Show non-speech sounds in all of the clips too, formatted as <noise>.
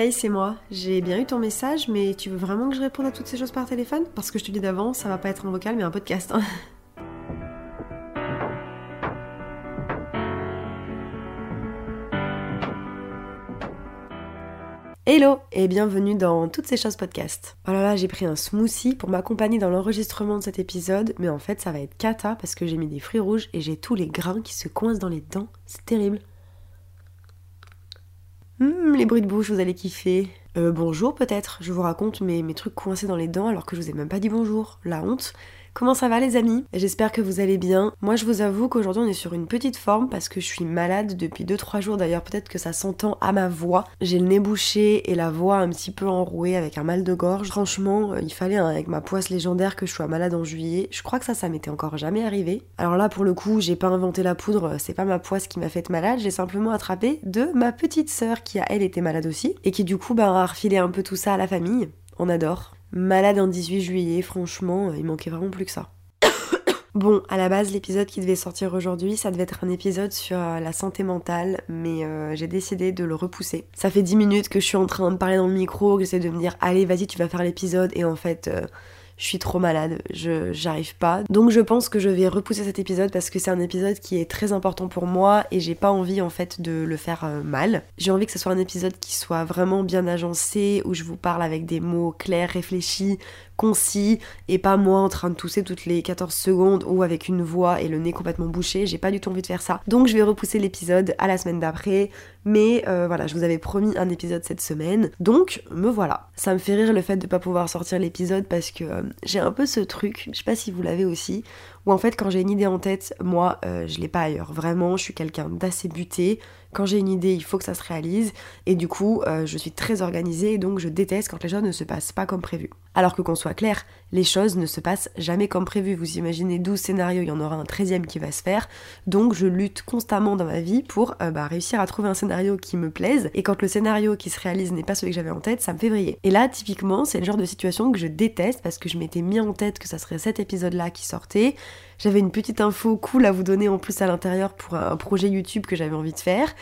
Hey, c'est moi. J'ai bien eu ton message, mais tu veux vraiment que je réponde à toutes ces choses par téléphone? Parce que je te dis d'avant, ça va pas être un vocal, mais un podcast. hein. Hello et bienvenue dans Toutes ces choses podcast. Oh là là, j'ai pris un smoothie pour m'accompagner dans l'enregistrement de cet épisode, mais en fait ça va être cata parce que j'ai mis des fruits rouges et j'ai tous les grains qui se coincent dans les dents. C'est terrible. Hum, les bruits de bouche, vous allez kiffer. Euh, bonjour peut-être, je vous raconte mes, mes trucs coincés dans les dents alors que je vous ai même pas dit bonjour. La honte. Comment ça va les amis? J'espère que vous allez bien. Moi je vous avoue qu'aujourd'hui on est sur une petite forme parce que je suis malade depuis 2-3 jours d'ailleurs peut-être que ça s'entend à ma voix. J'ai le nez bouché et la voix un petit peu enrouée avec un mal de gorge. Franchement euh, il fallait avec ma poisse légendaire que je sois malade en juillet. Je crois que ça ça m'était encore jamais arrivé. Alors là pour le coup j'ai pas inventé la poudre, c'est pas ma poisse qui m'a fait malade, j'ai simplement attrapé de ma petite sœur qui a elle été malade aussi et qui du coup bah, a refilé un peu tout ça à la famille. On adore. Malade un 18 juillet, franchement, euh, il manquait vraiment plus que ça. <coughs> Bon, à la base, l'épisode qui devait sortir aujourd'hui, ça devait être un épisode sur euh, la santé mentale, mais euh, j'ai décidé de le repousser. Ça fait 10 minutes que je suis en train de parler dans le micro, que j'essaie de me dire, allez, vas-y, tu vas faire l'épisode, et en fait, je suis trop malade, je j'arrive pas. Donc je pense que je vais repousser cet épisode parce que c'est un épisode qui est très important pour moi et j'ai pas envie en fait de le faire euh, mal. J'ai envie que ce soit un épisode qui soit vraiment bien agencé, où je vous parle avec des mots clairs, réfléchis, concis et pas moi en train de tousser toutes les 14 secondes ou avec une voix et le nez complètement bouché. J'ai pas du tout envie de faire ça. Donc je vais repousser l'épisode à la semaine d'après. Mais euh, voilà, je vous avais promis un épisode cette semaine. Donc me voilà. Ça me fait rire le fait de pas pouvoir sortir l'épisode parce que euh, j'ai un peu ce truc, je sais pas si vous l'avez aussi, où en fait quand j'ai une idée en tête, moi euh, je l'ai pas ailleurs. Vraiment, je suis quelqu'un d'assez buté. Quand j'ai une idée, il faut que ça se réalise. Et du coup, euh, je suis très organisée, donc je déteste quand les choses ne se passent pas comme prévu. Alors que qu'on soit clair, les choses ne se passent jamais comme prévu. Vous imaginez 12 scénarios, il y en aura un 13e qui va se faire. Donc je lutte constamment dans ma vie pour euh, bah, réussir à trouver un scénario qui me plaise. Et quand le scénario qui se réalise n'est pas celui que j'avais en tête, ça me fait vriller. Et là, typiquement, c'est le genre de situation que je déteste parce que je m'étais mis en tête que ça serait cet épisode-là qui sortait. J'avais une petite info cool à vous donner en plus à l'intérieur pour un projet YouTube que j'avais envie de faire.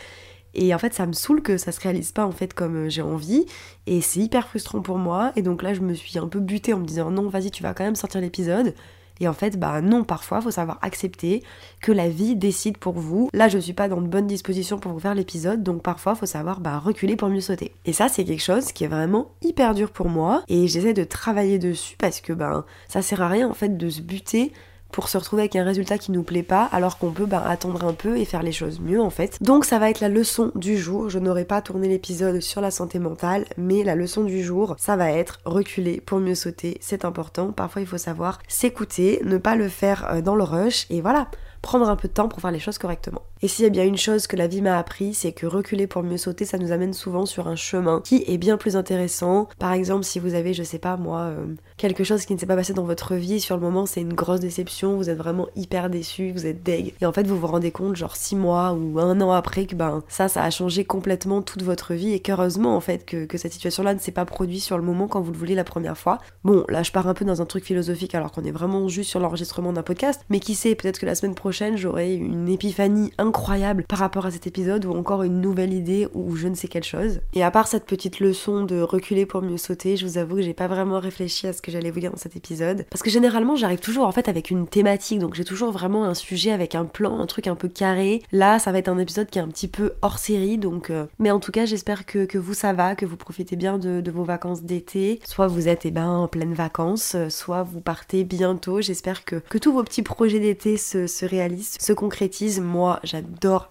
Et en fait, ça me saoule que ça se réalise pas en fait comme euh, j'ai envie. Et c'est hyper frustrant pour moi. Et donc là, je me suis un peu butée en me disant non, vas-y, tu vas quand même sortir l'épisode. Et en fait, bah non, parfois, faut savoir accepter que la vie décide pour vous. Là, je suis pas dans de bonnes dispositions pour vous faire l'épisode, donc parfois, faut savoir bah, reculer pour mieux sauter. Et ça, c'est quelque chose qui est vraiment hyper dur pour moi. Et j'essaie de travailler dessus parce que ben, ça sert à rien en fait de se buter pour se retrouver avec un résultat qui nous plaît pas alors qu'on peut bah, attendre un peu et faire les choses mieux en fait. Donc ça va être la leçon du jour. Je n'aurai pas tourné l'épisode sur la santé mentale, mais la leçon du jour, ça va être reculer pour mieux sauter. C'est important. Parfois il faut savoir s'écouter, ne pas le faire euh, dans le rush et voilà prendre un peu de temps pour faire les choses correctement. Et s'il y a bien une chose que la vie m'a appris, c'est que reculer pour mieux sauter, ça nous amène souvent sur un chemin qui est bien plus intéressant. Par exemple, si vous avez, je sais pas moi, euh, quelque chose qui ne s'est pas passé dans votre vie, sur le moment c'est une grosse déception, vous êtes vraiment hyper déçu, vous êtes deg. Et en fait, vous vous rendez compte, genre six mois ou un an après, que ben ça, ça a changé complètement toute votre vie et qu'heureusement en fait que, que cette situation-là ne s'est pas produite sur le moment quand vous le vouliez la première fois. Bon, là je pars un peu dans un truc philosophique alors qu'on est vraiment juste sur l'enregistrement d'un podcast, mais qui sait, peut-être que la semaine prochaine j'aurai une épiphanie incroyable par rapport à cet épisode ou encore une nouvelle idée ou je ne sais quelle chose. Et à part cette petite leçon de reculer pour mieux sauter, je vous avoue que j'ai pas vraiment réfléchi à ce que j'allais vous dire dans cet épisode. Parce que généralement j'arrive toujours en fait avec une thématique, donc j'ai toujours vraiment un sujet avec un plan, un truc un peu carré. Là ça va être un épisode qui est un petit peu hors série, donc... euh, Mais en tout cas j'espère que, que vous ça va, que vous profitez bien de, vos vacances d'été. Soit vous êtes eh ben, en pleine vacances, euh, soit vous partez bientôt. J'espère que, que tous vos petits projets d'été se, se réalisent, se concrétisent. Moi j'adore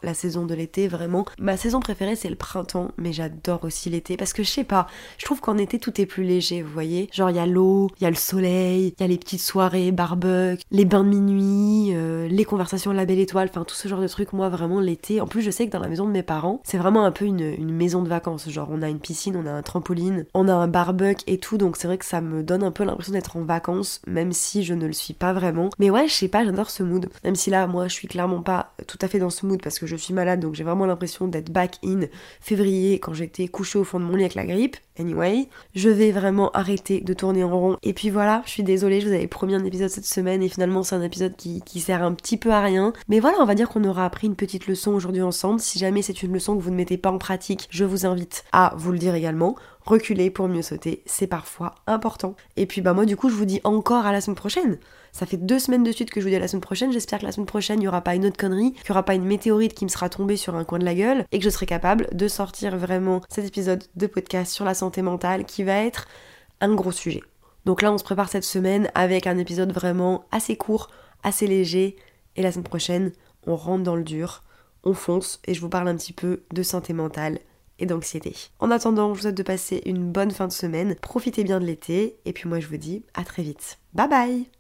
la saison de l'été, vraiment. Ma saison préférée c'est le printemps, mais j'adore aussi l'été parce que je sais pas, je trouve qu'en été tout est plus léger, vous voyez. Genre il y a l'eau, il y a le soleil, il y a les petites soirées barbecue, les bains de minuit, euh, les conversations à la belle étoile, enfin tout ce genre de trucs. Moi vraiment l'été, en plus je sais que dans la maison de mes parents, c'est vraiment un peu une, une maison de vacances. Genre on a une piscine, on a un trampoline, on a un barbecue et tout, donc c'est vrai que ça me donne un peu l'impression d'être en vacances, même si je ne le suis pas vraiment. Mais ouais, je sais pas, j'adore ce mood. Même si là, moi je suis clairement pas tout à fait dans parce que je suis malade, donc j'ai vraiment l'impression d'être back in février quand j'étais couchée au fond de mon lit avec la grippe. Anyway. Je vais vraiment arrêter de tourner en rond. Et puis voilà, je suis désolée, je vous avais promis un épisode cette semaine et finalement c'est un épisode qui, qui sert un petit peu à rien. Mais voilà, on va dire qu'on aura appris une petite leçon aujourd'hui ensemble. Si jamais c'est une leçon que vous ne mettez pas en pratique, je vous invite à vous le dire également reculer pour mieux sauter, c'est parfois important. Et puis bah moi du coup je vous dis encore à la semaine prochaine. Ça fait deux semaines de suite que je vous dis à la semaine prochaine. J'espère que la semaine prochaine il n'y aura pas une autre connerie, qu'il n'y aura pas une météorite qui me sera tombée sur un coin de la gueule et que je serai capable de sortir vraiment cet épisode de podcast sur la mentale qui va être un gros sujet. Donc là on se prépare cette semaine avec un épisode vraiment assez court, assez léger et la semaine prochaine on rentre dans le dur, on fonce et je vous parle un petit peu de santé mentale et d'anxiété. En attendant, je vous souhaite de passer une bonne fin de semaine, profitez bien de l'été, et puis moi je vous dis à très vite. Bye bye